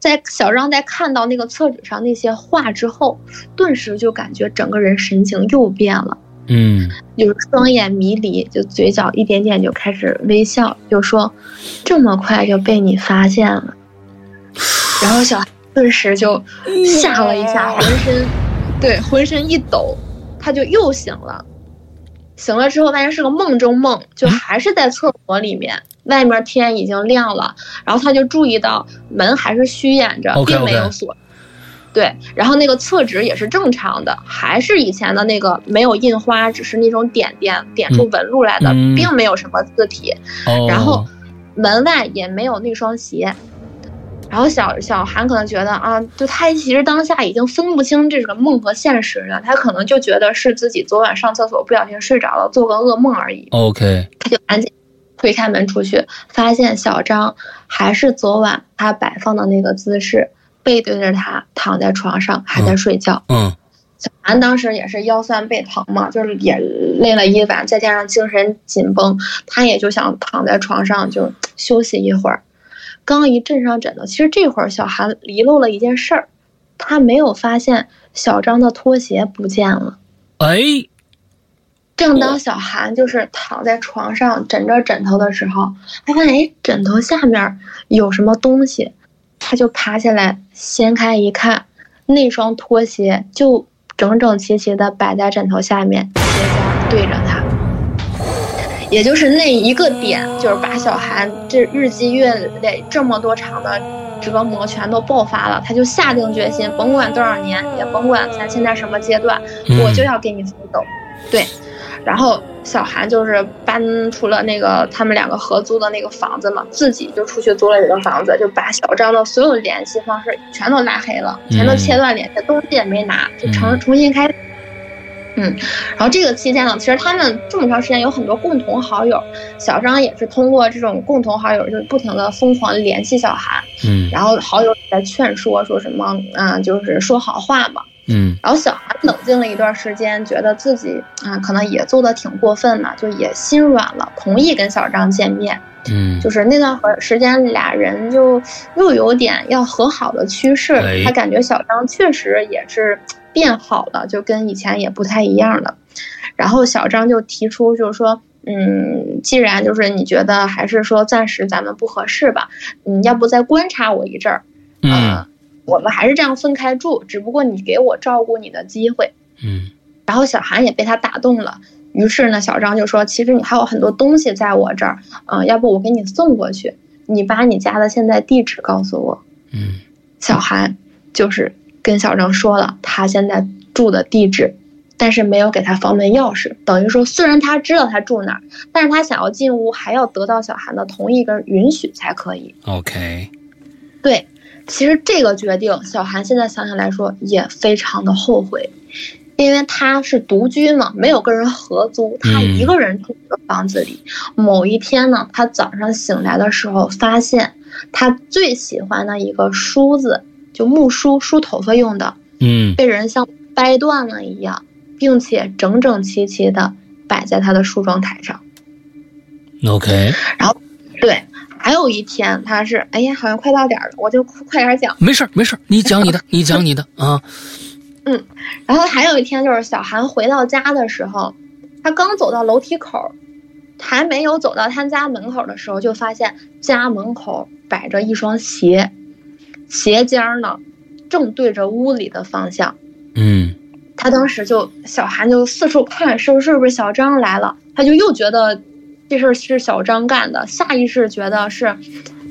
在小张在看到那个厕纸上那些话之后，顿时就感觉整个人神情又变了，嗯。就是双眼迷离，就嘴角一点点就开始微笑，就说这么快就被你发现了，然后小孩顿时就吓了一下，浑身对浑身一抖，他就又醒了。醒了之后，发现是个梦中梦，就还是在厕所里面，外面天已经亮了，然后他就注意到门还是虚掩着，并没有锁。对，然后那个厕纸也是正常的，还是以前的那个没有印花，只是那种点点点出纹路来的，嗯并没有什么字体。哦，然后门外也没有那双鞋。然后小小韩可能觉得啊，就他其实当下已经分不清这个梦和现实了，他可能就觉得是自己昨晚上厕所不小心睡着了，做个噩梦而已。OK，他就赶紧推开门出去，发现小张还是昨晚他摆放的那个姿势，背对着他躺在床上还在睡觉。嗯小韩当时也是腰酸背疼嘛，就是也累了一晚，再加上精神紧绷，他也就想躺在床上就休息一会儿。刚一枕上枕头，其实这会儿小韩遗漏了一件事儿，他没有发现小张的拖鞋不见了。哎，正当小韩就是躺在床上枕着枕头的时候，他发现哎，枕头下面有什么东西，他就爬起来掀开一看，那双拖鞋就整整齐齐的摆在枕头下面，鞋尖对着他。也就是那一个点，就是把小韩这日积月累这么多场的折磨全都爆发了，他就下定决心，甭管多少年，也甭管咱现在什么阶段，嗯我就要给你奋斗。对，然后小韩就是搬出了那个他们两个合租的那个房子嘛，自己就出去租了一个房子，就把小张的所有联系方式全都拉黑了，全都切断联系，东西也没拿，就重嗯重新开。嗯，然后这个期间呢，其实他们这么长时间有很多共同好友，小张也是通过这种共同好友，就是不停的疯狂联系小韩，嗯然后好友也在劝说，说什么啊、就是说好话嘛。嗯然后小韩冷静了一段时间，觉得自己啊、可能也做的挺过分的，就也心软了，同意跟小张见面。嗯，就是那段和时间，俩人就又有点要和好的趋势哎。他感觉小张确实也是变好了，就跟以前也不太一样了。然后小张就提出，就是说，嗯，既然就是你觉得还是说暂时咱们不合适吧，嗯，要不再观察我一阵儿，嗯，我们还是这样分开住，只不过你给我照顾你的机会，嗯，然后小韩也被他打动了，于是呢，小张就说，其实你还有很多东西在我这儿，嗯，要不我给你送过去，你把你家的现在地址告诉我，嗯，小韩就是跟小张说了他现在住的地址。但是没有给他房门钥匙，等于说虽然他知道他住哪儿，但是他想要进屋还要得到小韩的同意跟允许才可以。OK，对，其实这个决定，小韩现在想想来说也非常的后悔，因为他是独居嘛，没有跟人合租，他一个人住这个房子里。某一天呢，他早上醒来的时候，发现他最喜欢的一个梳子，就木梳梳头发用的，嗯被人像掰断了一样。并且整整齐齐的摆在他的梳妆台上。，OK，然后，对，还有一天他是，哎呀，好像快到点儿了，我就快点讲。没事没事，你讲你的，[laughs] 你讲你的啊。嗯，然后还有一天就是小韩回到家的时候，他刚走到楼梯口，还没有走到他家门口的时候，就发现家门口摆着一双鞋，鞋尖儿呢正对着屋里的方向。嗯。他当时就小韩就四处看，是不是不是小张来了？他就又觉得这事儿是小张干的，下意识觉得是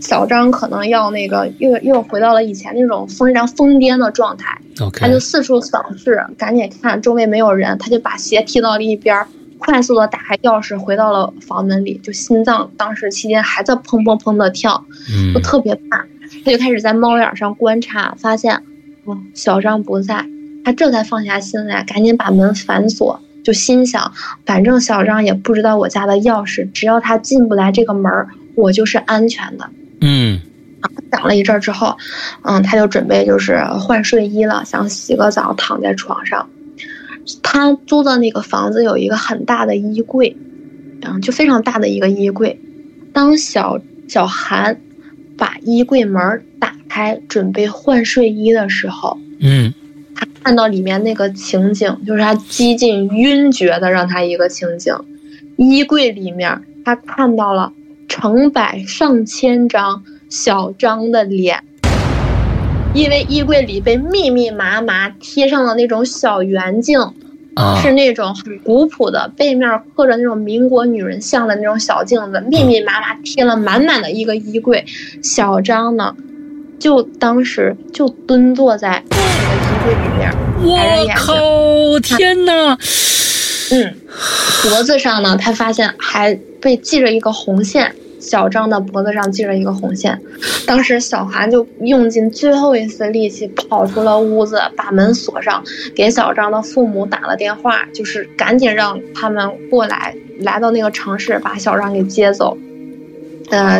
小张可能要那个又又回到了以前那种非常疯癫的状态。他就四处扫视，赶紧看周围没有人，他就把鞋踢到了一边，快速的打开钥匙回到了房门里，就心脏当时期间还在砰砰砰的跳，就特别怕。他就开始在猫眼上观察，发现，嗯，小张不在。他这才放下心来，赶紧把门反锁，就心想，反正小张也不知道我家的钥匙，只要他进不来这个门儿，我就是安全的。嗯，想了一阵之后，嗯，他就准备就是换睡衣了，想洗个澡，躺在床上。他租的那个房子有一个很大的衣柜，嗯，就非常大的一个衣柜。当小小韩把衣柜门打开，准备换睡衣的时候，嗯。他看到里面那个情景，就是他几近晕厥的让他一个情景。衣柜里面，他看到了成百上千张小张的脸，因为衣柜里被密密麻麻贴上了那种小圆镜，啊、是那种很古朴的，背面刻着那种民国女人像的那种小镜子，密密麻麻贴了满满的一个衣柜。小张呢，就当时就蹲坐在。柜里面，我靠！天哪！嗯，脖子上呢，他发现还被系着一个红线。小张的脖子上系着一个红线。当时小韩就用尽最后一丝力气跑出了屋子，把门锁上，给小张的父母打了电话，就是赶紧让他们过来，来到那个城市把小张给接走。呃，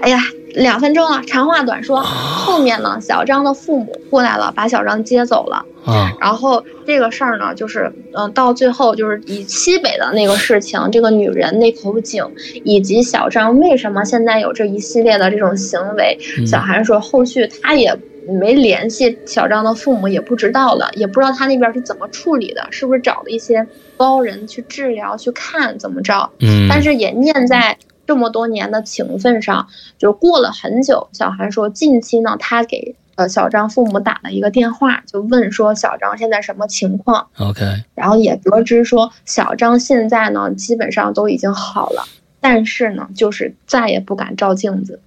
哎呀。两分钟了，长话短说，后面呢，小张的父母过来了，把小张接走了。啊，然后这个事儿呢，就是嗯、呃，到最后就是以西北的那个事情，这个女人那口井，以及小张为什么现在有这一系列的这种行为，嗯、小韩说后续他也没联系小张的父母，也不知道了，也不知道他那边是怎么处理的，是不是找了一些高人去治疗去看怎么着？嗯，但是也念在。这么多年的情分上，就过了很久。小韩说，近期呢，他给呃小张父母打了一个电话，就问说小张现在什么情况。OK，然后也得知说小张现在呢基本上都已经好了，但是呢，就是再也不敢照镜子。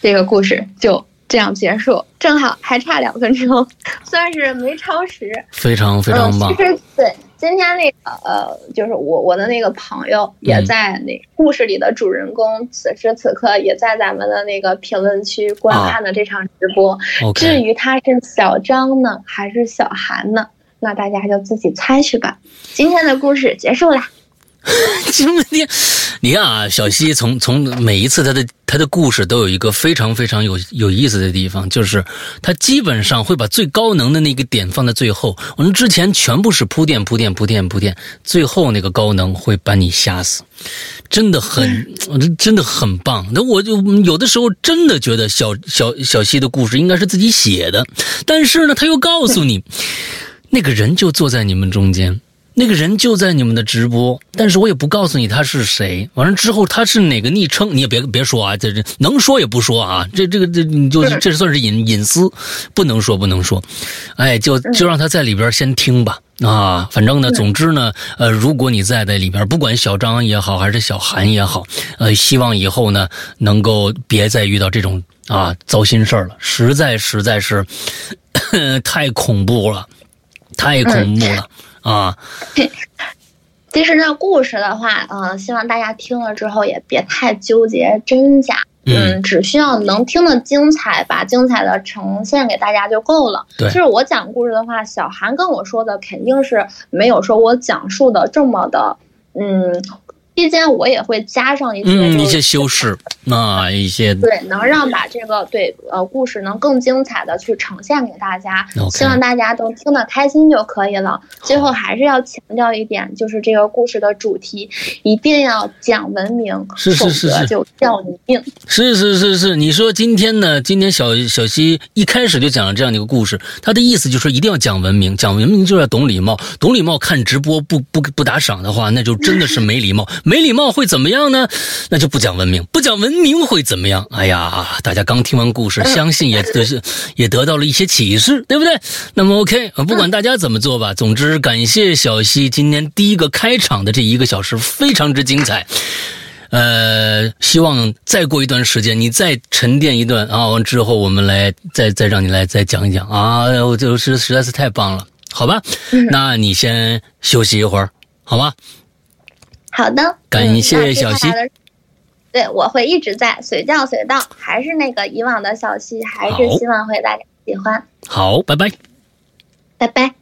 这个故事就这样结束，正好还差两分钟，[laughs] 算是没超时，非常非常棒。嗯、其实对。今天那个呃，就是我我的那个朋友也在那故事里的主人公，嗯、此时此刻也在咱们的那个评论区观看的这场直播。至于他是小张呢，还是小韩呢？那大家就自己猜去吧。今天的故事结束啦。[laughs] 今天你看啊，小西从从每一次他的他的故事都有一个非常非常有有意思的地方，就是他基本上会把最高能的那个点放在最后。我们之前全部是铺垫铺垫铺垫铺垫，最后那个高能会把你吓死，真的很，真的很棒。那我就有的时候真的觉得小小小西的故事应该是自己写的，但是呢，他又告诉你，[laughs] 那个人就坐在你们中间。那个人就在你们的直播，但是我也不告诉你他是谁。完了之后他是哪个昵称，你也别别说啊，这这能说也不说啊，这这个这你就这算是隐隐私，不能说不能说。哎，就就让他在里边先听吧啊，反正呢，总之呢，呃，如果你在在里边，不管小张也好还是小韩也好，呃，希望以后呢能够别再遇到这种啊糟心事儿了，实在实在是 [coughs] 太恐怖了，太恐怖了。啊，其实那故事的话，嗯，希望大家听了之后也别太纠结真假，嗯，只需要能听得精彩，把精彩的呈现给大家就够了。对，就是我讲故事的话，小韩跟我说的肯定是没有说我讲述的这么的，嗯。期间我也会加上一些一些修饰啊，一些对，能让把这个对呃故事能更精彩的去呈现给大家，希望大家都听得开心就可以了。最后还是要强调一点，就是这个故事的主题一定要讲文明，是是是是，就要你命。是是是是，你说今天呢？今天小小西一开始就讲了这样的一个故事，他的意思就是一定要讲文明，讲文明就要懂礼貌，懂礼貌看直播不不不打赏的话，那就真的是没礼貌。没礼貌会怎么样呢？那就不讲文明，不讲文明会怎么样？哎呀，大家刚听完故事，相信也得是也得到了一些启示，对不对？那么 OK，不管大家怎么做吧，总之感谢小西今天第一个开场的这一个小时非常之精彩。呃，希望再过一段时间你再沉淀一段啊，完之后我们来再再让你来再讲一讲啊，我就是实在是太棒了，好吧？那你先休息一会儿，好吧？好的，感谢小溪。对，我会一直在随叫随到，还是那个以往的小溪，还是希望会大家喜欢。好，拜拜，拜拜。